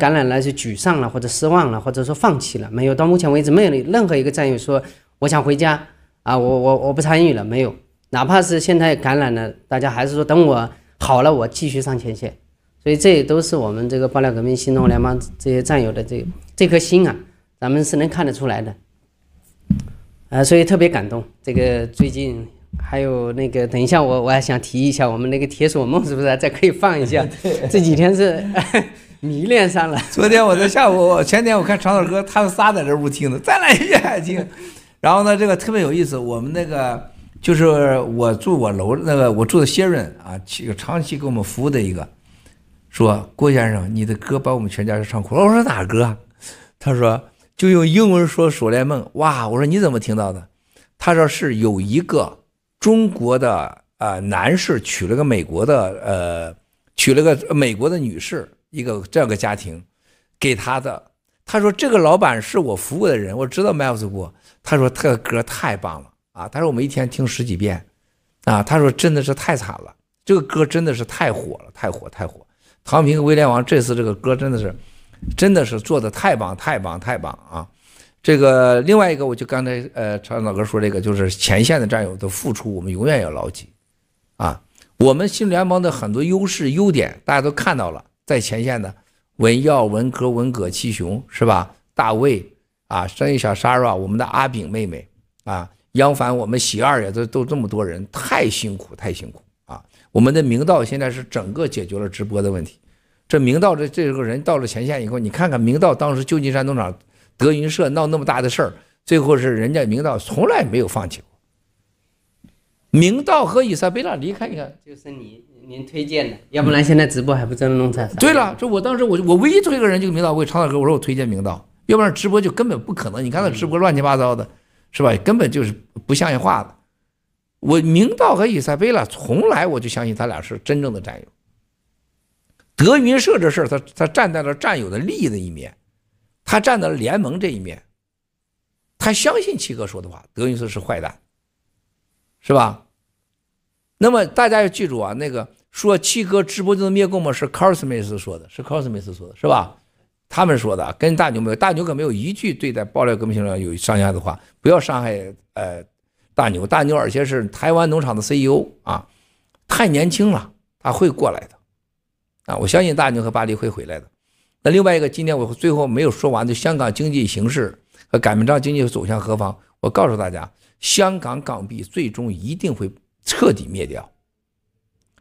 感染了就沮丧了，或者失望了，或者说放弃了，没有。到目前为止，没有任何一个战友说我想回家啊，我我我不参与了，没有。哪怕是现在感染了，大家还是说等我好了，我继续上前线。所以这也都是我们这个爆料革命新中国联邦这些战友的这这颗心啊，咱们是能看得出来的。啊，所以特别感动。这个最近。还有那个，等一下我我还想提一下，我们那个铁索梦是不是再可以放一下？这几天是迷恋上了。昨天我在下午，前天我看长岛哥他们仨在这屋听的，再来一遍听。然后呢，这个特别有意思。我们那个就是我住我楼那个我住的谢润啊，长期给我们服务的一个，说郭先生，你的歌把我们全家都唱哭了。我说哪歌？他说就用英文说《锁链梦》。哇，我说你怎么听到的？他说是有一个。中国的呃男士娶了个美国的呃娶了个美国的女士，一个这样个家庭，给他的。他说这个老板是我服务的人，我知道 Miles 过。他说他的歌太棒了啊！他说我们一天听十几遍，啊，他说真的是太惨了，这个歌真的是太火了，太火太火。唐平威廉王这次这个歌真的是，真的是做的太棒太棒太棒啊！这个另外一个，我就刚才呃，常老哥说这个，就是前线的战友的付出，我们永远要牢记，啊，我们新联邦的很多优势优点，大家都看到了，在前线的文耀、文科、文革、七雄是吧？大卫啊，生意小 s a r a 我们的阿炳妹妹啊，杨凡，我们喜二也都都这么多人，太辛苦太辛苦啊！我们的明道现在是整个解决了直播的问题，这明道这这个人到了前线以后，你看看明道当时旧金山农场。德云社闹那么大的事儿，最后是人家明道从来没有放弃过。明道和伊莎贝拉离开一看，就是你您推荐的，要不然现在直播还不真弄成？对了，就我当时我我唯一推个人就是明道，我给长岛哥我说我推荐明道，要不然直播就根本不可能。你看他直播乱七八糟的，是吧？根本就是不像话的。我明道和伊莎贝拉从来我就相信他俩是真正的战友。德云社这事儿，他他站在了战友的利益的一面。他站在了联盟这一面，他相信七哥说的话，德云社是坏蛋，是吧？那么大家要记住啊，那个说七哥直播就能灭共吗？是 Carl Smith 说的，是 Carl Smith 说的，是吧？他们说的，跟大牛没有，大牛可没有一句对待爆料革命上有伤害的话，不要伤害呃大牛，大牛而且是台湾农场的 CEO 啊，太年轻了，他会过来的，啊，我相信大牛和巴黎会回来的。那另外一个，今天我最后没有说完的香港经济形势和擀面杖经济走向何方？我告诉大家，香港港币最终一定会彻底灭掉，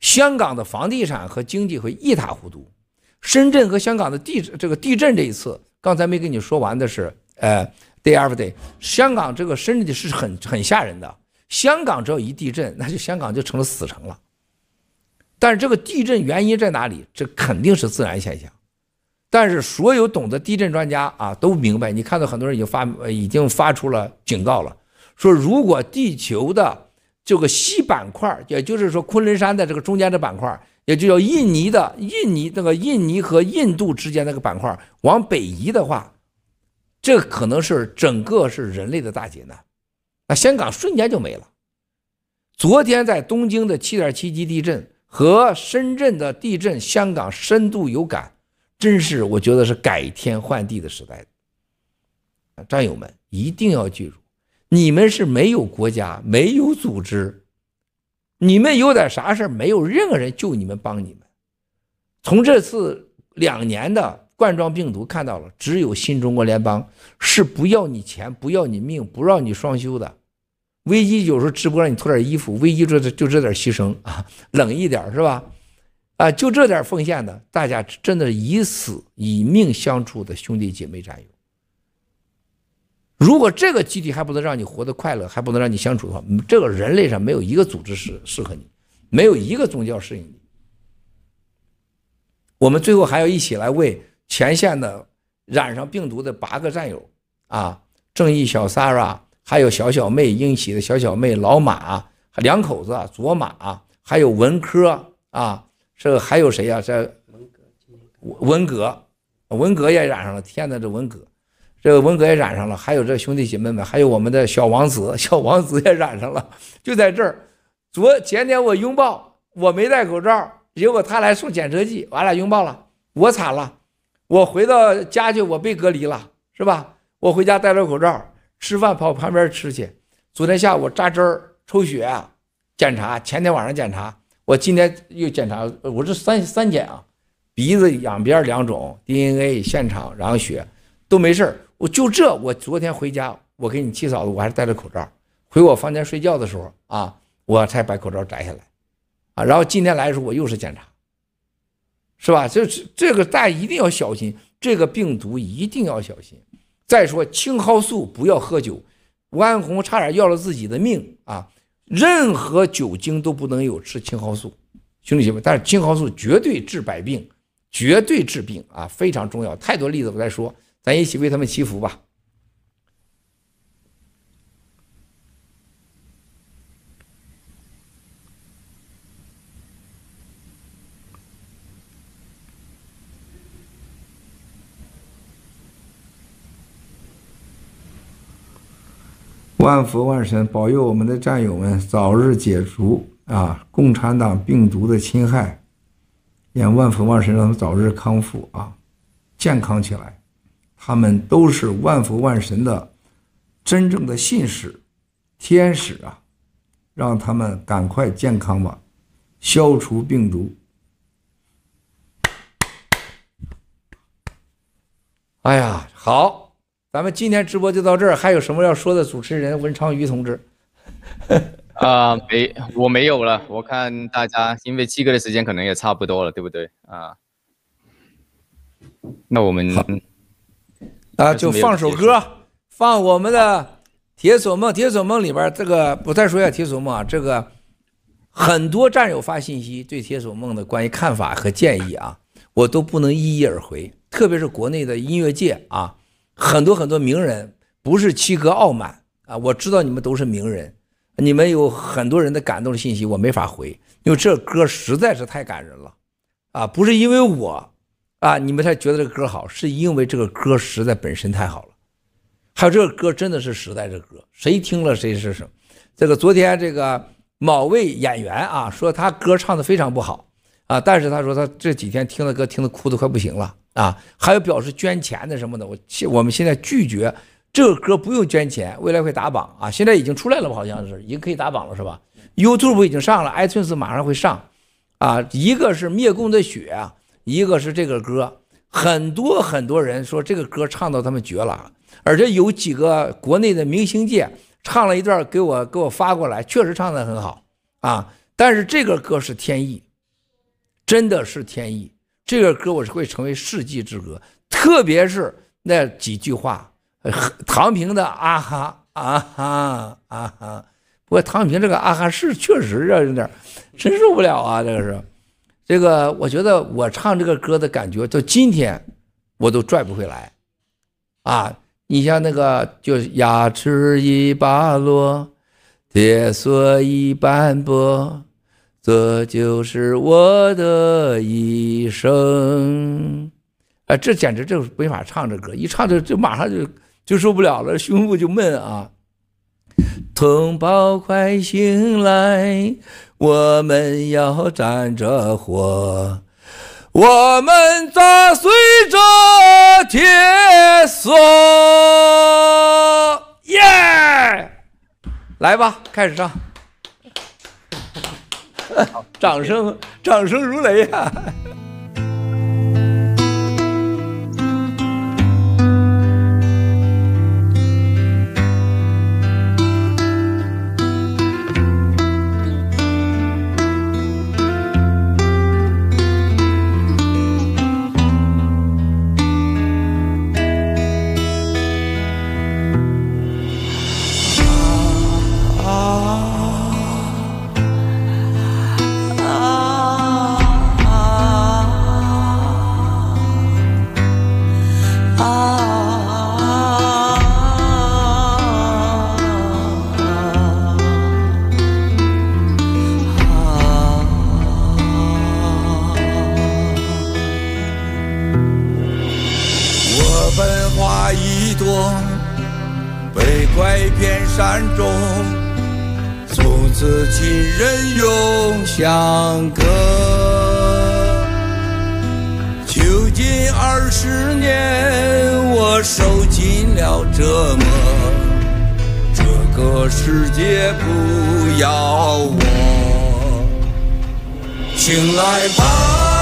香港的房地产和经济会一塌糊涂。深圳和香港的地这个地震这一次，刚才没跟你说完的是，呃，day after day，香港这个深圳的是很很吓人的。香港只要一地震，那就香港就成了死城了。但是这个地震原因在哪里？这肯定是自然现象。但是所有懂得地震专家啊都明白，你看到很多人已经发已经发出了警告了，说如果地球的这个西板块，也就是说昆仑山的这个中间的板块，也就叫印尼的印尼那个印尼和印度之间那个板块往北移的话，这可能是整个是人类的大劫难，那香港瞬间就没了。昨天在东京的七点七级地震和深圳的地震，香港深度有感。真是，我觉得是改天换地的时代。战友们一定要记住，你们是没有国家、没有组织，你们有点啥事没有任何人救你们、帮你们。从这次两年的冠状病毒看到了，只有新中国联邦是不要你钱、不要你命、不让你双休的。危机有时候直播让你脱点衣服，危机就这就这点牺牲 啊，冷一点是吧？啊，就这点奉献的，大家真的是以死以命相处的兄弟姐妹战友。如果这个集体还不能让你活得快乐，还不能让你相处的话，这个人类上没有一个组织适适合你，没有一个宗教适应你。我们最后还要一起来为前线的染上病毒的八个战友啊，正义小 s a r a 还有小小妹英喜的小小妹老马两口子左马，还有文科啊。这个还有谁呀？这文革，文革也染上了。天呐，这文革，这个文革也染上了。还有这兄弟姐妹们，还有我们的小王子，小王子也染上了。就在这儿，昨前天我拥抱，我没戴口罩，结果他来送检测剂，俺俩拥抱了。我惨了，我回到家去，我被隔离了，是吧？我回家戴着口罩，吃饭跑旁边吃去。昨天下午扎针儿、抽血、检查，前天晚上检查，我今天又检查，我这三三检啊，鼻子两边两种，DNA 现场，然后血都没事我就这，我昨天回家，我给你七嫂子，我还是戴着口罩。回我房间睡觉的时候啊，我才把口罩摘下来，啊，然后今天来的时候我又是检查，是吧？这这个大家一定要小心，这个病毒一定要小心。再说青蒿素不要喝酒。吴安红差点要了自己的命啊！任何酒精都不能有，吃青蒿素，兄弟姐妹。但是青蒿素绝对治百病，绝对治病啊，非常重要。太多例子我再说，咱一起为他们祈福吧。万佛万神保佑我们的战友们早日解除啊共产党病毒的侵害，愿万佛万神让他们早日康复啊，健康起来。他们都是万佛万神的真正的信使、天使啊，让他们赶快健康吧，消除病毒。哎呀，好。咱们今天直播就到这儿，还有什么要说的？主持人文昌鱼同志，啊、呃，没，我没有了。我看大家，因为七哥的时间可能也差不多了，对不对？啊，那我们啊，就放首歌，放我们的《铁索梦》。《铁索梦》里边这个，我再说一下《铁索梦》啊，这个很多战友发信息对《铁索梦》的关于看法和建议啊，我都不能一一而回，特别是国内的音乐界啊。很多很多名人不是七哥傲慢啊，我知道你们都是名人，你们有很多人的感动的信息我没法回，因为这歌实在是太感人了，啊，不是因为我啊你们才觉得这个歌好，是因为这个歌实在本身太好了，还有这个歌真的是时代的歌，谁听了谁是什么。这个昨天这个某位演员啊说他歌唱的非常不好啊，但是他说他这几天听的歌听的哭得快不行了。啊，还有表示捐钱的什么的，我我们现在拒绝这个歌不用捐钱，未来会打榜啊，现在已经出来了吧？好像是已经可以打榜了，是吧？YouTube 已经上了，iTunes 马上会上，啊，一个是灭共的血啊，一个是这个歌，很多很多人说这个歌唱到他们绝了，而且有几个国内的明星界唱了一段给我给我发过来，确实唱得很好啊，但是这个歌是天意，真的是天意。这个歌我是会成为世纪之歌，特别是那几句话，唐平的啊哈啊哈啊哈。不过唐平这个啊哈是确实啊有点真受不了啊，这个是，这个我觉得我唱这个歌的感觉到今天我都拽不回来，啊，你像那个就牙齿已拔落，铁锁已斑驳。这就是我的一生，啊，这简直就是没法唱这歌，一唱就就马上就就受不了了，胸部就闷啊！同胞快醒来，我们要站着活，我们砸碎这铁锁，耶！来吧，开始唱。掌声，掌声如雷啊花一朵，被拐骗山中，从此亲人永相隔。囚禁二十年，我受尽了折磨，这个世界不要我，醒来吧。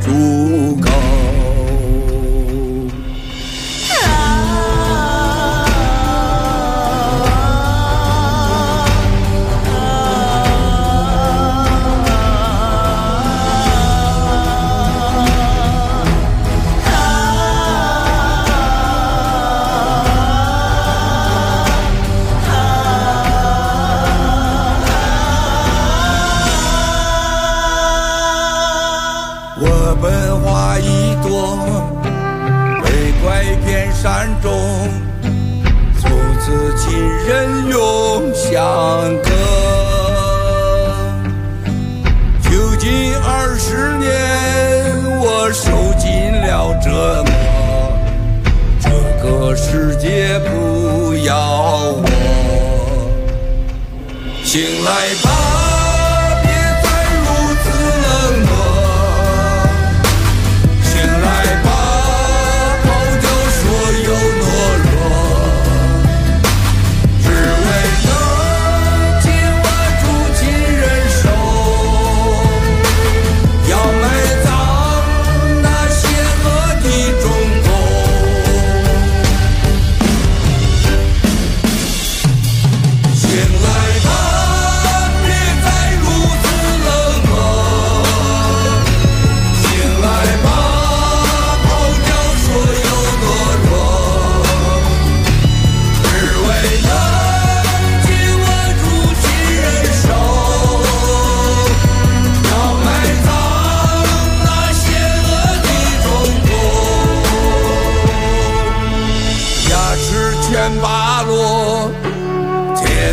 true 山中，从此亲人永相隔。囚禁二十年，我受尽了折磨，这个世界不要我。醒来吧。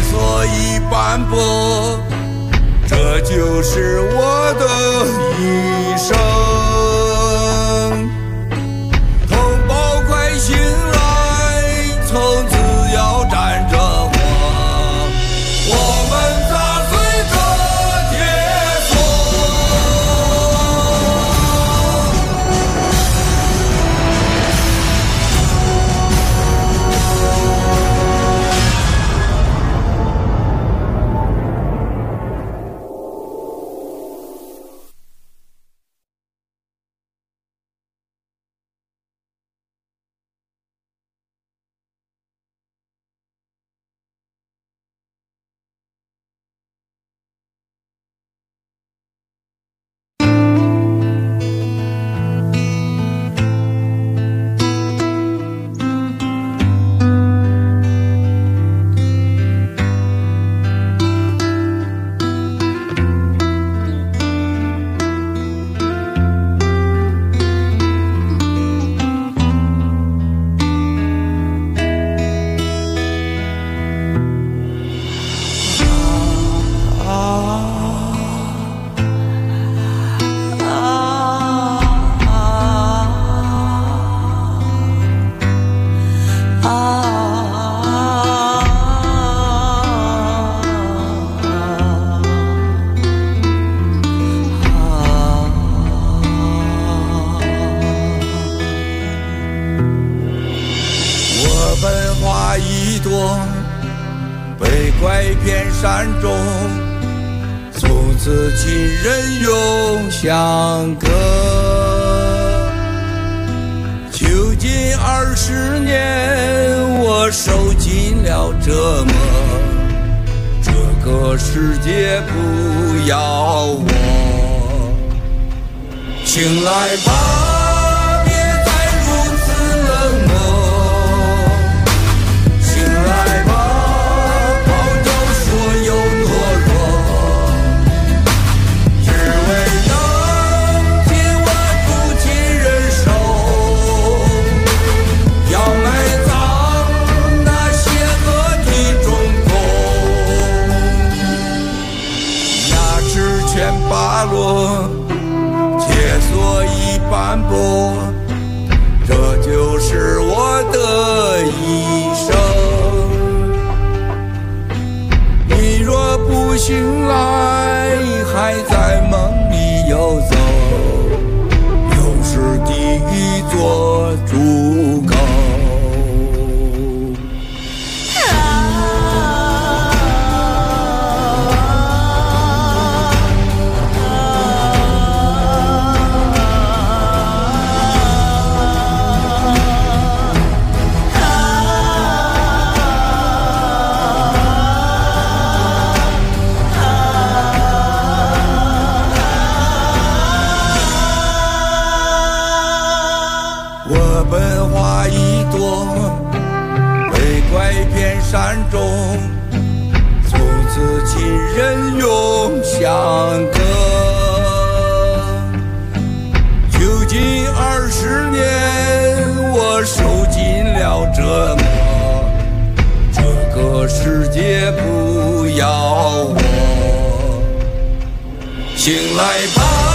所以斑驳这就是我的一生。被拐骗山中，从此亲人永相隔。囚禁二十年，我受尽了折磨，这个世界不要我，醒来吧。醒来文花一朵为怪天山中从此亲人永相隔究竟二十年我受尽了折磨这个世界不要我。醒来吧。